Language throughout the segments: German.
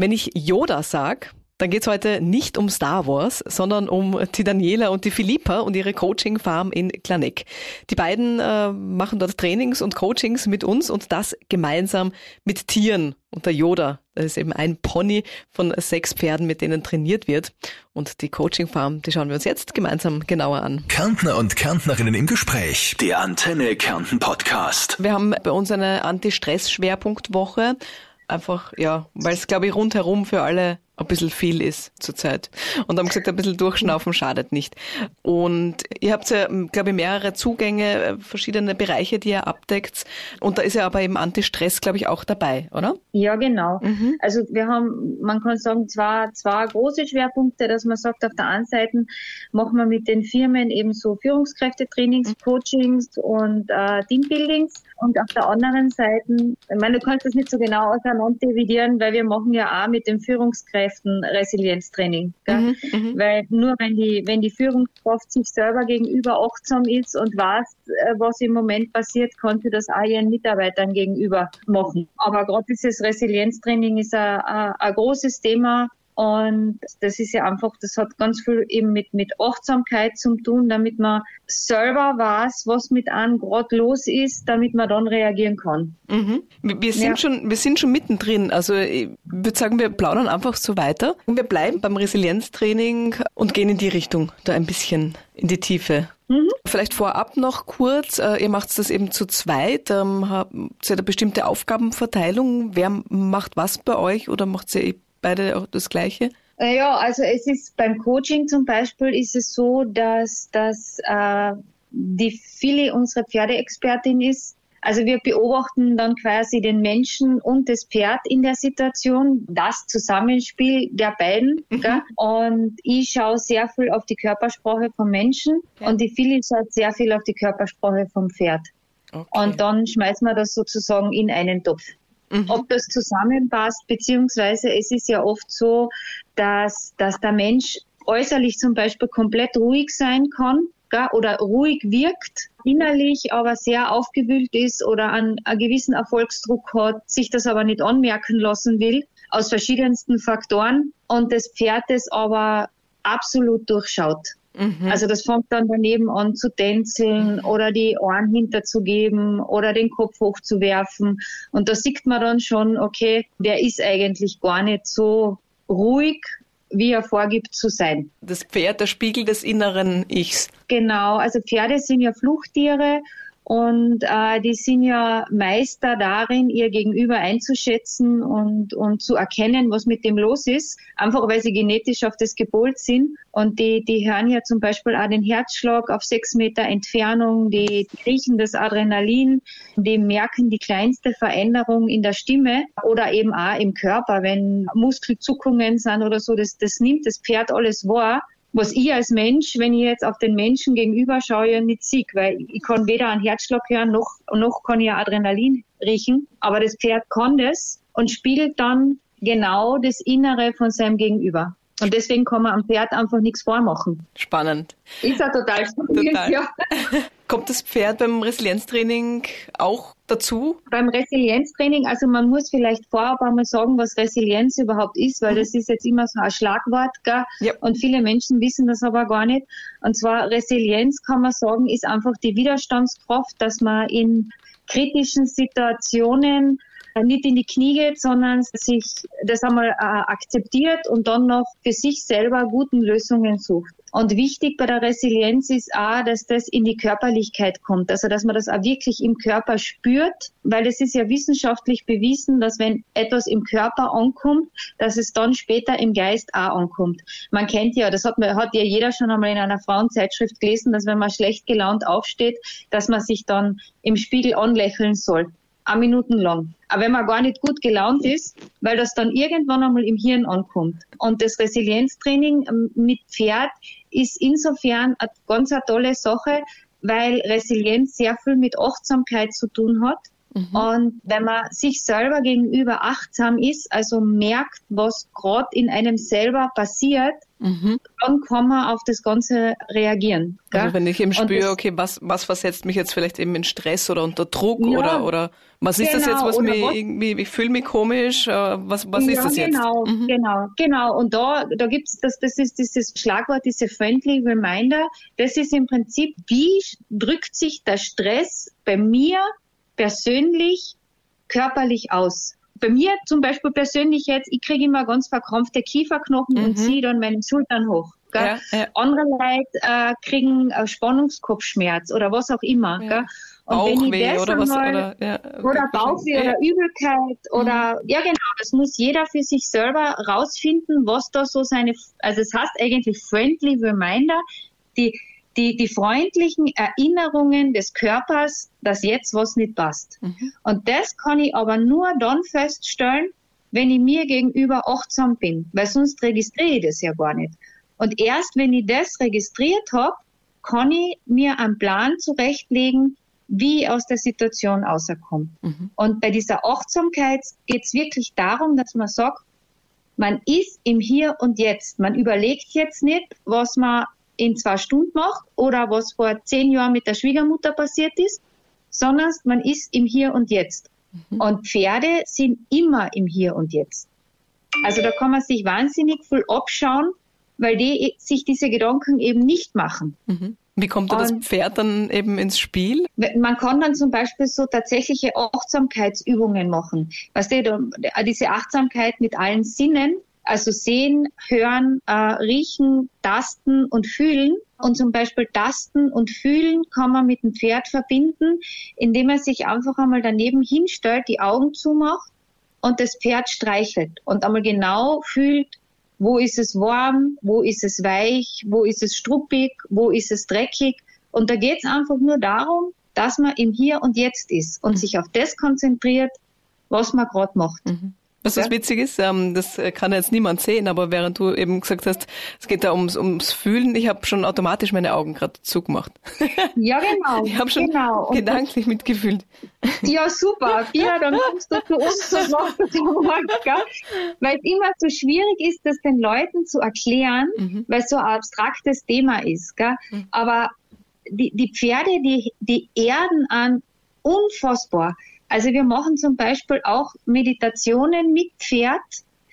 Wenn ich Yoda sag, dann geht's heute nicht um Star Wars, sondern um die Daniela und die Philippa und ihre Coaching-Farm in Klaneck. Die beiden äh, machen dort Trainings und Coachings mit uns und das gemeinsam mit Tieren. Und der Yoda, das ist eben ein Pony von sechs Pferden, mit denen trainiert wird. Und die Coaching-Farm, die schauen wir uns jetzt gemeinsam genauer an. Kärntner und Kärntnerinnen im Gespräch. Der Antenne Kärnten Podcast. Wir haben bei uns eine Anti-Stress-Schwerpunktwoche. Einfach, ja, weil es, glaube ich, rundherum für alle ein bisschen viel ist zurzeit. Und haben gesagt, ein bisschen durchschnaufen schadet nicht. Und ihr habt ja, glaube ich, mehrere Zugänge, äh, verschiedene Bereiche, die ihr abdeckt. Und da ist ja aber eben Anti-Stress, glaube ich, auch dabei, oder? Ja, genau. Mhm. Also wir haben, man kann sagen, zwar zwei große Schwerpunkte, dass man sagt, auf der einen Seite machen wir mit den Firmen eben so Führungskräftetrainings, mhm. Coachings und äh, Teambuildings. Und auf der anderen Seite, ich meine, du kannst das nicht so genau auseinander dividieren, weil wir machen ja auch mit den Führungskräften Führungskräften Resilienztraining. Mhm, mhm, Weil nur wenn die, wenn die Führungskraft sich selber gegenüber achtsam ist und weiß, äh, was im Moment passiert, kann sie das auch ihren Mitarbeitern gegenüber machen. Aber gerade dieses Resilienztraining ist ein, ein, ein großes Thema und das ist ja einfach, das hat ganz viel eben mit, mit Achtsamkeit zu tun, damit man selber weiß, was mit einem gerade los ist, damit man dann reagieren kann. Mhm. Wir sind ja. schon, wir sind schon mittendrin. Also ich würde sagen, wir plaudern einfach so weiter. Und wir bleiben beim Resilienztraining und gehen in die Richtung, da ein bisschen in die Tiefe. Mhm. Vielleicht vorab noch kurz, äh, ihr macht das eben zu zweit, ähm, habt ihr eine bestimmte Aufgabenverteilung? Wer macht was bei euch oder macht ihr beide auch das Gleiche? Äh, ja, also es ist beim Coaching zum Beispiel ist es so, dass, dass äh, die Philly unsere Pferdeexpertin ist. Also wir beobachten dann quasi den Menschen und das Pferd in der Situation, das Zusammenspiel der beiden. Mhm. Und ich schaue sehr viel auf die Körpersprache vom Menschen ja. und die Philly schaut sehr viel auf die Körpersprache vom Pferd. Okay. Und dann schmeißen wir das sozusagen in einen Topf mhm. ob das zusammenpasst, beziehungsweise es ist ja oft so, dass, dass der Mensch äußerlich zum Beispiel komplett ruhig sein kann gell, oder ruhig wirkt, innerlich aber sehr aufgewühlt ist oder einen, einen gewissen Erfolgsdruck hat, sich das aber nicht anmerken lassen will, aus verschiedensten Faktoren und das Pferd es aber absolut durchschaut. Mhm. Also das fängt dann daneben an zu tänzeln oder die Ohren hinterzugeben oder den Kopf hochzuwerfen. Und da sieht man dann schon, okay, der ist eigentlich gar nicht so ruhig, wie er vorgibt zu sein. Das Pferd, der Spiegel des inneren Ichs. Genau, also Pferde sind ja Fluchttiere und äh, die sind ja Meister darin, ihr Gegenüber einzuschätzen und, und zu erkennen, was mit dem los ist, einfach weil sie genetisch auf das gepolt sind. Und die, die hören ja zum Beispiel auch den Herzschlag auf sechs Meter Entfernung, die riechen das Adrenalin, die merken die kleinste Veränderung in der Stimme oder eben auch im Körper, wenn Muskelzuckungen sind oder so, das, das nimmt das Pferd alles wahr was ich als Mensch, wenn ich jetzt auf den Menschen gegenüber schaue, nicht sehe, weil ich kann weder einen Herzschlag hören, noch, noch kann ich Adrenalin riechen. Aber das Pferd kann das und spiegelt dann genau das Innere von seinem Gegenüber. Und deswegen kann man am Pferd einfach nichts vormachen. Spannend. Ist ja total spannend, total. ja. Kommt das Pferd beim Resilienztraining auch dazu? Beim Resilienztraining, also man muss vielleicht vorab einmal sagen, was Resilienz überhaupt ist, weil mhm. das ist jetzt immer so ein Schlagwort, gell? Ja. und viele Menschen wissen das aber gar nicht. Und zwar Resilienz kann man sagen, ist einfach die Widerstandskraft, dass man in kritischen Situationen nicht in die Knie geht, sondern sich das einmal äh, akzeptiert und dann noch für sich selber guten Lösungen sucht. Und wichtig bei der Resilienz ist auch, dass das in die Körperlichkeit kommt, also dass man das auch wirklich im Körper spürt, weil es ist ja wissenschaftlich bewiesen, dass wenn etwas im Körper ankommt, dass es dann später im Geist auch ankommt. Man kennt ja, das hat, hat ja jeder schon einmal in einer Frauenzeitschrift gelesen, dass wenn man schlecht gelaunt aufsteht, dass man sich dann im Spiegel anlächeln soll auch Minuten lang. Aber wenn man gar nicht gut gelaunt ist, weil das dann irgendwann einmal im Hirn ankommt. Und das Resilienztraining ähm, mit Pferd ist insofern eine ganz eine tolle Sache, weil Resilienz sehr viel mit Achtsamkeit zu tun hat. Mhm. Und wenn man sich selber gegenüber achtsam ist, also merkt, was gerade in einem selber passiert, mhm. dann kann man auf das Ganze reagieren. Gell? Also wenn ich eben spüre, okay, was, was versetzt mich jetzt vielleicht eben in Stress oder unter Druck ja, oder, oder was ist genau, das jetzt, was mir was, irgendwie, ich fühle mich komisch, äh, was, was ja, ist das jetzt? Genau, mhm. genau, genau. Und da, da gibt's das, das ist dieses Schlagwort, diese Friendly Reminder. Das ist im Prinzip, wie drückt sich der Stress bei mir persönlich körperlich aus? Bei mir zum Beispiel persönlich jetzt, ich kriege immer ganz verkrampfte Kieferknochen mhm. und ziehe dann meine Schultern hoch. Ja, ja. Andere Leute äh, kriegen äh, Spannungskopfschmerz oder was auch immer. Ja. Gell? Und Bauchweh oder was? Mal, oder, ja, oder Bauchweh oder Übelkeit oder, mhm. ja genau, das muss jeder für sich selber rausfinden, was da so seine, also es heißt eigentlich Friendly Reminder, die, die, die freundlichen Erinnerungen des Körpers, dass jetzt was nicht passt. Mhm. Und das kann ich aber nur dann feststellen, wenn ich mir gegenüber achtsam bin, weil sonst registriere ich das ja gar nicht. Und erst wenn ich das registriert habe, kann ich mir einen Plan zurechtlegen, wie ich aus der Situation auserkomme. Mhm. Und bei dieser Achtsamkeit geht es wirklich darum, dass man sagt, man ist im Hier und Jetzt. Man überlegt jetzt nicht, was man in zwei Stunden macht oder was vor zehn Jahren mit der Schwiegermutter passiert ist, sondern man ist im Hier und Jetzt. Mhm. Und Pferde sind immer im Hier und Jetzt. Also da kann man sich wahnsinnig viel abschauen, weil die sich diese Gedanken eben nicht machen. Mhm. Wie kommt da das Pferd dann eben ins Spiel? Man kann dann zum Beispiel so tatsächliche Achtsamkeitsübungen machen. Weißt du, diese Achtsamkeit mit allen Sinnen, also sehen, hören, äh, riechen, tasten und fühlen. Und zum Beispiel tasten und fühlen kann man mit dem Pferd verbinden, indem man sich einfach einmal daneben hinstellt, die Augen zumacht und das Pferd streichelt und einmal genau fühlt, wo ist es warm, wo ist es weich, wo ist es struppig, wo ist es dreckig. Und da geht es einfach nur darum, dass man im Hier und Jetzt ist und sich auf das konzentriert, was man gerade macht. Mhm. Was das witzig ist, ähm, das kann jetzt niemand sehen, aber während du eben gesagt hast, es geht da ums, ums Fühlen, ich habe schon automatisch meine Augen gerade zugemacht. Ja, genau. Ich habe schon genau. gedanklich mitgefühlt. Ja, super. Ja, dann kommst du zu uns und das morgen, Weil es immer so schwierig ist, das den Leuten zu erklären, mhm. weil es so ein abstraktes Thema ist. Gell? Mhm. Aber die, die Pferde, die, die erden an unfassbar. Also wir machen zum Beispiel auch Meditationen mit Pferd,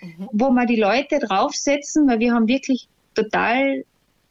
mhm. wo wir die Leute draufsetzen, weil wir haben wirklich total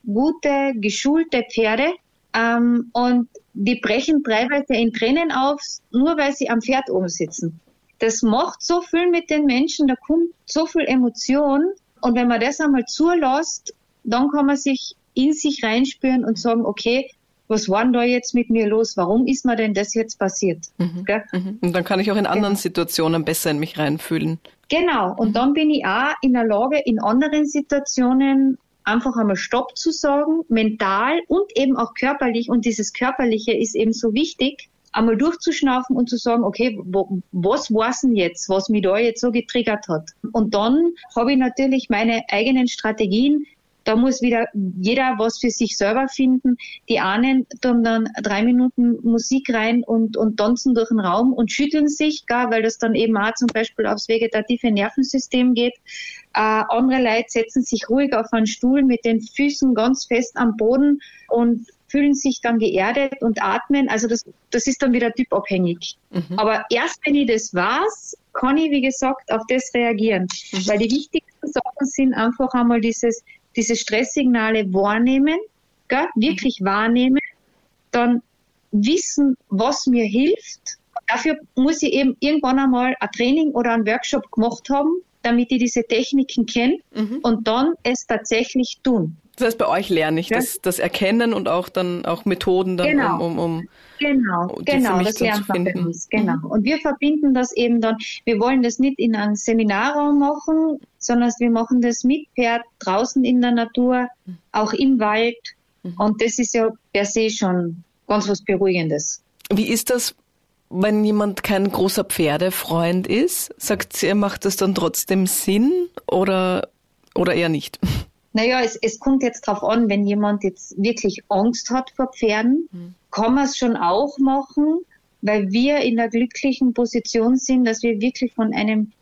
gute, geschulte Pferde. Ähm, und die brechen teilweise in Tränen auf, nur weil sie am Pferd oben sitzen. Das macht so viel mit den Menschen, da kommt so viel Emotion. Und wenn man das einmal zulässt, dann kann man sich in sich reinspüren und sagen, okay, was war denn da jetzt mit mir los? Warum ist mir denn das jetzt passiert? Mhm. Mhm. Und dann kann ich auch in anderen ja. Situationen besser in mich reinfühlen. Genau. Und mhm. dann bin ich auch in der Lage, in anderen Situationen einfach einmal Stopp zu sagen, mental und eben auch körperlich. Und dieses Körperliche ist eben so wichtig, einmal durchzuschnaufen und zu sagen, okay, wo, was war's denn jetzt, was mich da jetzt so getriggert hat? Und dann habe ich natürlich meine eigenen Strategien, da muss wieder jeder was für sich selber finden. Die einen tun dann drei Minuten Musik rein und, und tanzen durch den Raum und schütteln sich, gar, weil das dann eben auch zum Beispiel aufs vegetative Nervensystem geht. Äh, andere Leute setzen sich ruhig auf einen Stuhl mit den Füßen ganz fest am Boden und fühlen sich dann geerdet und atmen. Also das, das ist dann wieder typabhängig. Mhm. Aber erst wenn ich das weiß, kann ich, wie gesagt, auf das reagieren. Mhm. Weil die wichtigsten Sachen sind einfach einmal dieses diese Stresssignale wahrnehmen, gell, wirklich wahrnehmen, dann wissen, was mir hilft. Dafür muss ich eben irgendwann einmal ein Training oder einen Workshop gemacht haben, damit ich diese Techniken kenne mhm. und dann es tatsächlich tun. Das heißt, bei euch lerne ich ja? das, das Erkennen und auch dann auch Methoden dann, genau. um, um, um Genau, genau, das lernt man bei uns, genau. Mhm. Und wir verbinden das eben dann, wir wollen das nicht in einem Seminarraum machen, sondern wir machen das mit Pferd draußen in der Natur, auch im Wald. Mhm. Und das ist ja per se schon ganz was Beruhigendes. Wie ist das, wenn jemand kein großer Pferdefreund ist? Sagt sie, macht das dann trotzdem Sinn oder, oder eher nicht? Naja, es, es kommt jetzt drauf an, wenn jemand jetzt wirklich Angst hat vor Pferden, mhm. kann man es schon auch machen, weil wir in der glücklichen Position sind, dass wir wirklich von einem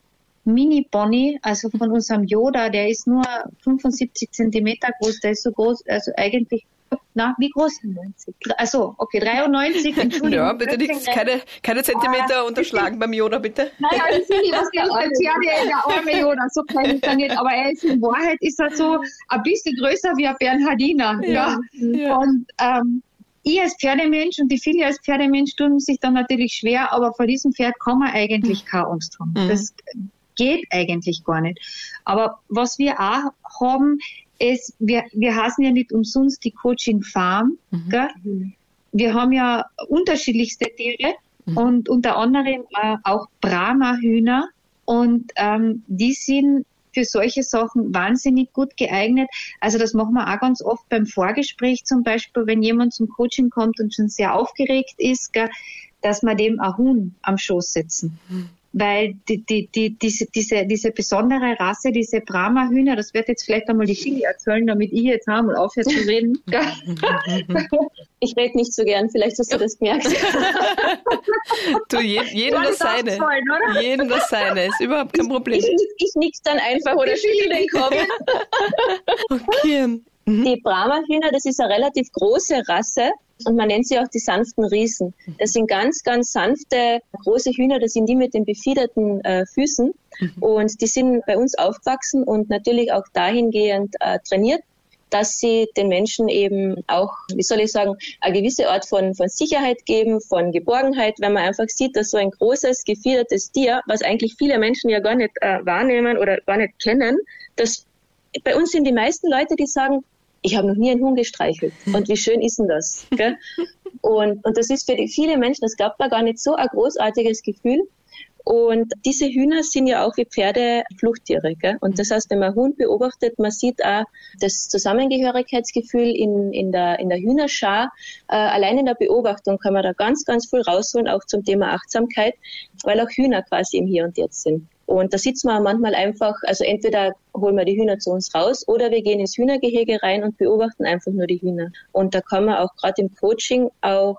Mini-Pony, also von unserem Yoda, der ist nur 75 Zentimeter groß, der ist so groß, also eigentlich na, wie groß? 90. Also, okay, 93, Entschuldigung. Ja, bitte nicht, keine, keine Zentimeter ah, unterschlagen beim Yoda, bitte. Naja, ich finde, was der Pferde, der arme Yoda, so klein ist er nicht, aber er ist in Wahrheit, ist er so ein bisschen größer wie ein Bernhardiner. Ja. ja. ja. Und, ähm, ich als Pferdemensch und die viele als Pferdemensch tun sich dann natürlich schwer, aber vor diesem Pferd kann man eigentlich keine Angst haben. Mhm. Das geht eigentlich gar nicht. Aber was wir auch haben, ist, wir, wir heißen ja nicht umsonst die Coaching Farm. Mhm. Wir haben ja unterschiedlichste Tiere mhm. und unter anderem äh, auch Brahma-Hühner. Und ähm, die sind für solche Sachen wahnsinnig gut geeignet. Also das machen wir auch ganz oft beim Vorgespräch zum Beispiel, wenn jemand zum Coaching kommt und schon sehr aufgeregt ist, gell, dass wir dem ein Huhn am Schoß setzen. Mhm weil die, die, die, diese, diese, diese besondere Rasse, diese Brahma-Hühner, das wird jetzt vielleicht einmal die Chili erzählen, damit ich jetzt einmal aufhöre zu reden. ich rede nicht so gern, vielleicht hast du das gemerkt. du, je, jedem das seine. Wollen, jedem das seine, ist überhaupt kein Problem. Ich, ich, ich nix dann einfach oder schüttel den Kopf. okay. Mhm. Die Brahma-Hühner, das ist eine relativ große Rasse und man nennt sie auch die sanften Riesen. Das sind ganz, ganz sanfte, große Hühner, das sind die mit den befiederten äh, Füßen. Mhm. Und die sind bei uns aufgewachsen und natürlich auch dahingehend äh, trainiert, dass sie den Menschen eben auch, wie soll ich sagen, eine gewisse Art von, von Sicherheit geben, von Geborgenheit, wenn man einfach sieht, dass so ein großes, gefiedertes Tier, was eigentlich viele Menschen ja gar nicht äh, wahrnehmen oder gar nicht kennen, dass bei uns sind die meisten Leute, die sagen, ich habe noch nie einen Huhn gestreichelt. Und wie schön ist denn das? Gell? Und, und das ist für die, viele Menschen, das gab da gar nicht so ein großartiges Gefühl. Und diese Hühner sind ja auch wie Pferde Fluchttiere. Gell? Und das heißt, wenn man Hund beobachtet, man sieht auch das Zusammengehörigkeitsgefühl in, in, der, in der Hühnerschar. Äh, allein in der Beobachtung kann man da ganz, ganz viel rausholen, auch zum Thema Achtsamkeit, weil auch Hühner quasi im Hier und Jetzt sind. Und da sitzen wir manchmal einfach, also entweder holen wir die Hühner zu uns raus oder wir gehen ins Hühnergehege rein und beobachten einfach nur die Hühner. Und da kann man auch gerade im Coaching auch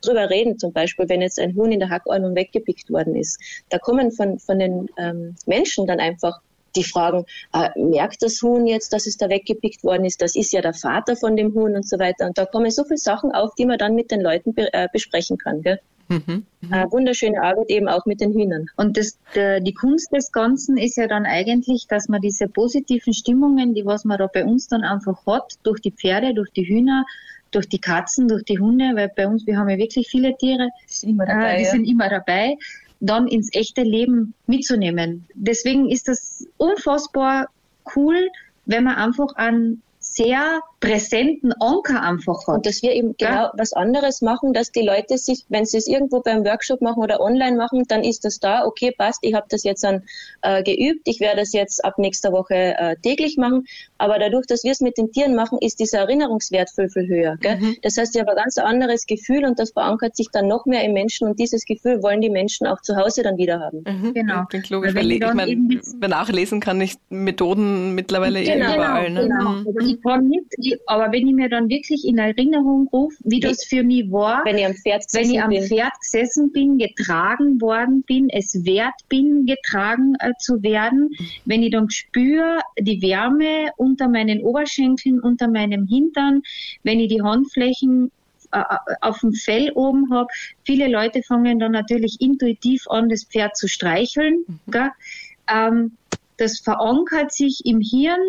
drüber reden, zum Beispiel, wenn jetzt ein Huhn in der Hackordnung weggepickt worden ist. Da kommen von, von den ähm, Menschen dann einfach die fragen, äh, merkt das Huhn jetzt, dass es da weggepickt worden ist? Das ist ja der Vater von dem Huhn und so weiter. Und da kommen so viele Sachen auf, die man dann mit den Leuten be äh, besprechen kann. Gell? Mhm. Äh, wunderschöne Arbeit eben auch mit den Hühnern. Und das, der, die Kunst des Ganzen ist ja dann eigentlich, dass man diese positiven Stimmungen, die was man da bei uns dann einfach hat, durch die Pferde, durch die Hühner, durch die Katzen, durch die Hunde, weil bei uns, wir haben ja wirklich viele Tiere, dabei, äh, die ja. sind immer dabei, dann ins echte Leben mitzunehmen. Deswegen ist das unfassbar cool, wenn man einfach an sehr präsenten Anker einfach hat. Und dass wir eben genau ja. was anderes machen, dass die Leute sich, wenn sie es irgendwo beim Workshop machen oder online machen, dann ist das da, okay, passt, ich habe das jetzt dann äh, geübt, ich werde das jetzt ab nächster Woche äh, täglich machen, aber dadurch, dass wir es mit den Tieren machen, ist dieser Erinnerungswert viel, viel höher. Gell? Mhm. Das heißt, ich habe ein ganz anderes Gefühl und das verankert sich dann noch mehr im Menschen und dieses Gefühl wollen die Menschen auch zu Hause dann wieder haben. Mhm. Genau. Klingt logisch, weil ich meine, nachlesen kann ich Methoden mittlerweile genau, überall. Ne? Genau. Mhm. Also ich kann nicht, aber wenn ich mir dann wirklich in Erinnerung rufe, wie das für mich war, wenn ich am Pferd gesessen, ich am bin. Pferd gesessen bin, getragen worden bin, es wert bin, getragen äh, zu werden, wenn ich dann spüre die Wärme unter meinen Oberschenkeln, unter meinem Hintern, wenn ich die Handflächen äh, äh, auf dem Fell oben habe. Viele Leute fangen dann natürlich intuitiv an, das Pferd zu streicheln. Mhm. Ähm, das verankert sich im Hirn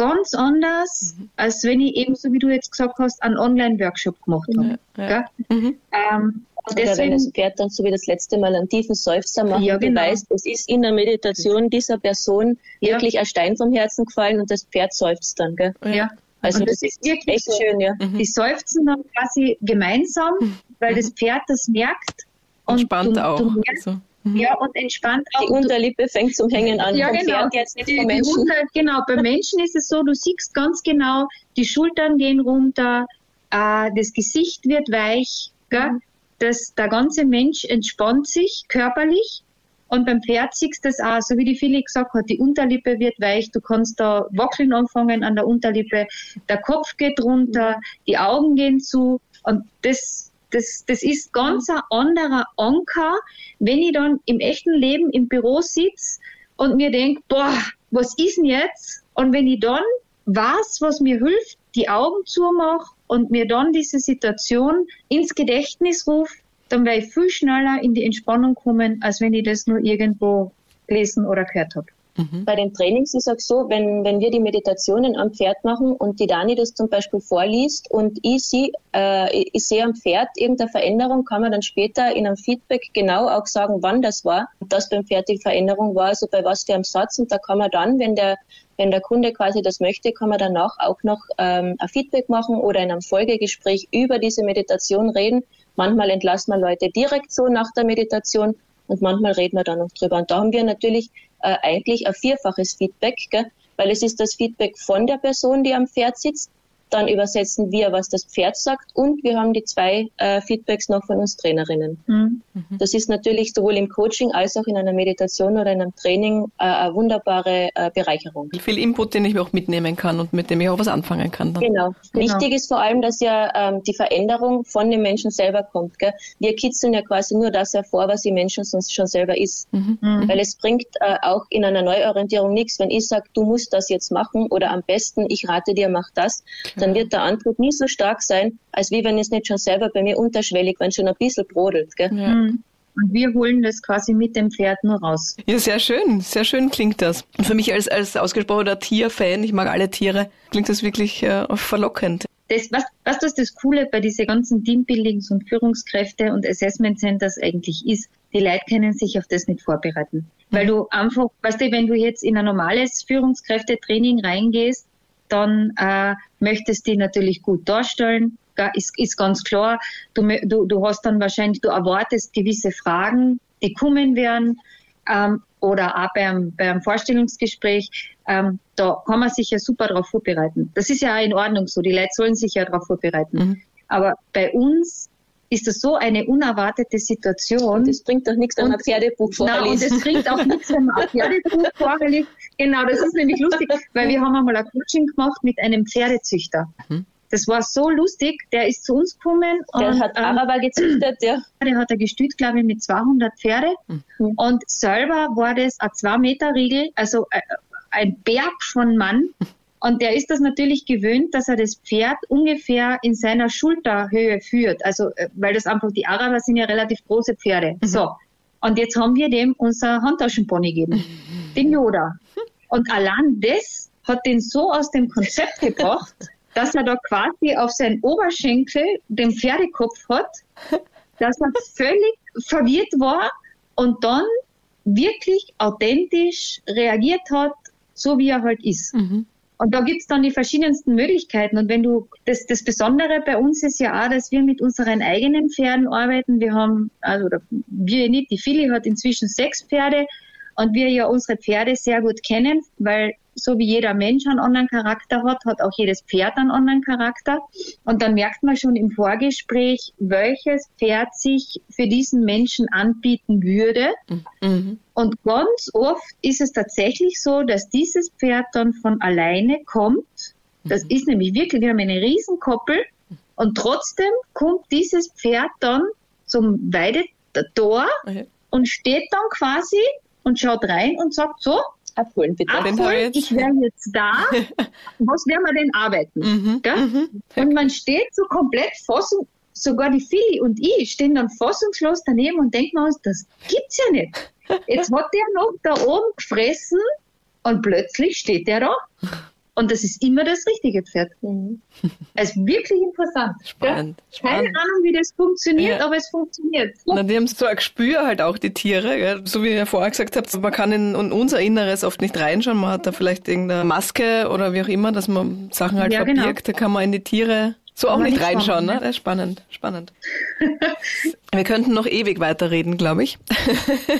ganz anders, mhm. als wenn ich eben, so wie du jetzt gesagt hast, einen Online-Workshop gemacht habe. Ja, ja. Mhm. Ähm, Oder wenn das Pferd dann so wie das letzte Mal einen tiefen Seufzer macht ja, genau. weißt, es ist in der Meditation dieser Person ja. wirklich ein Stein vom Herzen gefallen und das Pferd seufzt dann. Gell? Ja. Also das, das, ist wirklich echt so. schön, ja. Mhm. Die seufzen dann quasi gemeinsam, weil mhm. das Pferd das merkt. Und Entspannt du, auch. Du merkst, also. Mhm. Ja, und entspannt auch. Die Unterlippe fängt zum Hängen an. Ja, genau. jetzt nicht die, Menschen. Unter, genau, bei Menschen ist es so, du siehst ganz genau, die Schultern gehen runter, äh, das Gesicht wird weich, gell? Mhm. Das, der ganze Mensch entspannt sich körperlich. Und beim Pferd siehst du das auch, so wie die Philly gesagt hat, die Unterlippe wird weich, du kannst da wackeln anfangen an der Unterlippe, der Kopf geht runter, die Augen gehen zu und das das, das ist ganz ein anderer Anker, wenn ich dann im echten Leben im Büro sitze und mir denke, boah, was ist denn jetzt? Und wenn ich dann weiß, was mir hilft, die Augen zumache und mir dann diese Situation ins Gedächtnis rufe, dann werde ich viel schneller in die Entspannung kommen, als wenn ich das nur irgendwo gelesen oder gehört habe. Mhm. Bei den Trainings ist es so, wenn, wenn wir die Meditationen am Pferd machen und die Dani das zum Beispiel vorliest und ich, sie, äh, ich sehe am Pferd irgendeine Veränderung, kann man dann später in einem Feedback genau auch sagen, wann das war, dass beim Pferd die Veränderung war, also bei was für einem Satz. Und da kann man dann, wenn der, wenn der Kunde quasi das möchte, kann man danach auch noch ähm, ein Feedback machen oder in einem Folgegespräch über diese Meditation reden. Manchmal entlassen wir Leute direkt so nach der Meditation und manchmal reden wir dann noch drüber. Und da haben wir natürlich äh, eigentlich ein vierfaches Feedback, gell? weil es ist das Feedback von der Person, die am Pferd sitzt, dann übersetzen wir, was das Pferd sagt und wir haben die zwei äh, Feedbacks noch von uns Trainerinnen. Mhm. Das ist natürlich sowohl im Coaching als auch in einer Meditation oder in einem Training äh, eine wunderbare äh, Bereicherung. Viel Input, den ich auch mitnehmen kann und mit dem ich auch was anfangen kann. Dann. Genau. genau. Wichtig ist vor allem, dass ja ähm, die Veränderung von dem Menschen selber kommt. Gell? Wir kitzeln ja quasi nur das hervor, was die Menschen sonst schon selber ist. Mhm. mhm. Weil es bringt äh, auch in einer Neuorientierung nichts, wenn ich sage, du musst das jetzt machen oder am besten, ich rate dir, mach das dann wird der Antrieb nie so stark sein, als wie wenn es nicht schon selber bei mir unterschwellig, wenn schon ein bisschen brodelt. Gell? Mhm. Und wir holen das quasi mit dem Pferd nur raus. Ja, sehr schön. Sehr schön klingt das. Und für mich als, als ausgesprochener Tierfan, ich mag alle Tiere, klingt das wirklich äh, verlockend. Das, was, was das, das Coole bei diesen ganzen Teambuildings und Führungskräfte und Assessment Centers eigentlich ist, die Leute können sich auf das nicht vorbereiten. Weil du einfach, weißt du, wenn du jetzt in ein normales Führungskräftetraining reingehst, dann äh, möchtest du dich natürlich gut darstellen. Ist, ist ganz klar. Du, du, du hast dann wahrscheinlich, du erwartest gewisse Fragen, die kommen werden. Ähm, oder auch beim, beim Vorstellungsgespräch, ähm, da kann man sich ja super darauf vorbereiten. Das ist ja auch in Ordnung so. Die Leute sollen sich ja darauf vorbereiten. Mhm. Aber bei uns ist das so eine unerwartete Situation. Das bringt doch nichts, wenn man Pferdebuch vorliest. Nein, und es bringt auch nichts, wenn man ein Pferdebuch vorliest. Genau, das ist nämlich lustig, weil wir haben einmal ein Coaching gemacht mit einem Pferdezüchter. Mhm. Das war so lustig. Der ist zu uns gekommen. Der und, hat ähm, Araber gezüchtet, ja. Der hat er gestüt, glaube ich, mit 200 Pferde. Mhm. Und selber war das ein 2-Meter-Riegel, also äh, ein Berg von Mann. Und der ist das natürlich gewöhnt, dass er das Pferd ungefähr in seiner Schulterhöhe führt. Also, äh, weil das einfach, die Araber sind ja relativ große Pferde. Mhm. So. Und jetzt haben wir dem unser Handtaschenpony gegeben. Den Yoda. Und allein das hat den so aus dem Konzept gebracht, dass er da quasi auf seinen Oberschenkel den Pferdekopf hat, dass er völlig verwirrt war und dann wirklich authentisch reagiert hat, so wie er halt ist. Mhm. Und da gibt's dann die verschiedensten Möglichkeiten. Und wenn du, das, das Besondere bei uns ist ja auch, dass wir mit unseren eigenen Pferden arbeiten. Wir haben, also wir nicht, die Philly hat inzwischen sechs Pferde und wir ja unsere Pferde sehr gut kennen, weil so wie jeder Mensch einen anderen Charakter hat, hat auch jedes Pferd einen anderen Charakter. Und dann merkt man schon im Vorgespräch, welches Pferd sich für diesen Menschen anbieten würde. Mhm. Und ganz oft ist es tatsächlich so, dass dieses Pferd dann von alleine kommt. Das mhm. ist nämlich wirklich, wir haben eine Riesenkoppel und trotzdem kommt dieses Pferd dann zum Weidetor okay. und steht dann quasi und schaut rein und sagt so, abholen, bitte. Abholen, ich wäre jetzt da. Was werden wir denn arbeiten? Mhm, mhm. Und man steht so komplett fassung, sogar die Fili und ich stehen dann fassungslos daneben und denken uns, das gibt's ja nicht. Jetzt hat der noch da oben gefressen und plötzlich steht der da und das ist immer das richtige Pferd. Mhm. Es ist wirklich interessant. Spannend. Ja? Keine spannend. Ahnung, wie das funktioniert, ja. aber es funktioniert. Na, die haben so ein Gespür halt auch, die Tiere. Gell? So wie ihr vorher gesagt habt, man kann in, in, unser Inneres oft nicht reinschauen. Man hat da vielleicht irgendeine Maske oder wie auch immer, dass man Sachen halt ja, genau. verbirgt. Genau. Da kann man in die Tiere so auch nicht reinschauen, ne? Das ist spannend, spannend. Wir könnten noch ewig weiterreden, glaube ich.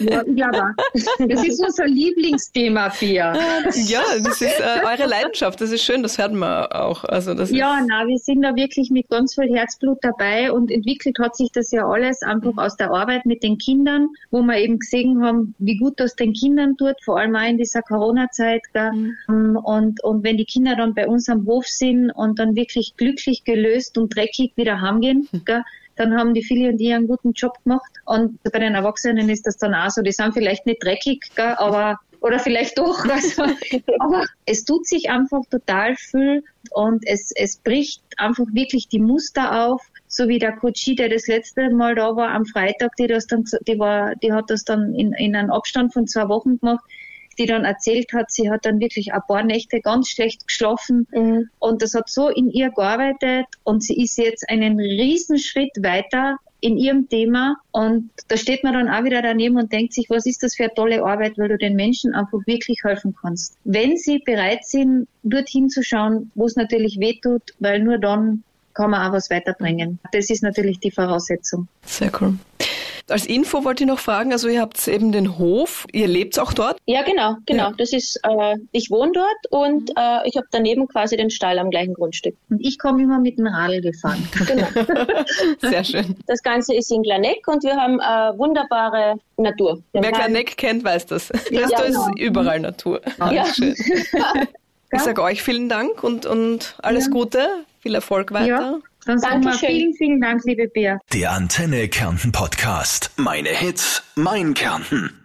Ja, glaube Das ist unser Lieblingsthema, Fia. Ja, das ist äh, eure Leidenschaft. Das ist schön, das hört man auch. Also das ja, na, wir sind da wirklich mit ganz viel Herzblut dabei und entwickelt hat sich das ja alles einfach aus der Arbeit mit den Kindern, wo wir eben gesehen haben, wie gut das den Kindern tut, vor allem auch in dieser Corona-Zeit. Mhm. Und, und wenn die Kinder dann bei uns am Hof sind und dann wirklich glücklich gelöst gelöst und dreckig wieder heimgehen. Hm. Gell? Dann haben die Fili und ich einen guten Job gemacht. Und bei den Erwachsenen ist das dann auch so. Die sind vielleicht nicht dreckig, gell? aber oder vielleicht doch. Also, aber es tut sich einfach total viel und es, es bricht einfach wirklich die Muster auf. So wie der Kochi, der das letzte Mal da war am Freitag, die das dann, die war, die hat das dann in, in einem Abstand von zwei Wochen gemacht die dann erzählt hat, sie hat dann wirklich ein paar Nächte ganz schlecht geschlafen mhm. und das hat so in ihr gearbeitet und sie ist jetzt einen Riesenschritt weiter in ihrem Thema und da steht man dann auch wieder daneben und denkt sich, was ist das für eine tolle Arbeit, weil du den Menschen einfach wirklich helfen kannst. Wenn sie bereit sind, dorthin zu schauen, wo es natürlich wehtut, weil nur dann kann man auch was weiterbringen. Das ist natürlich die Voraussetzung. Sehr cool. Als Info wollte ich noch fragen, also ihr habt eben den Hof, ihr lebt auch dort? Ja, genau, genau. Ja. Das ist, äh, ich wohne dort und äh, ich habe daneben quasi den Stall am gleichen Grundstück. Und ich komme immer mit dem Radl gefahren. Genau. Sehr schön. Das Ganze ist in Glaneck und wir haben äh, wunderbare Natur. Wir Wer Glaneck kennt, weiß das. Ja, da ist genau. überall Natur. Ah, ja. Schön. Ich sage euch vielen Dank und, und alles ja. Gute, viel Erfolg weiter. Sagen wir vielen, vielen Dank, liebe Bea. Der Antenne Kärnten Podcast. Meine Hits, mein Kärnten.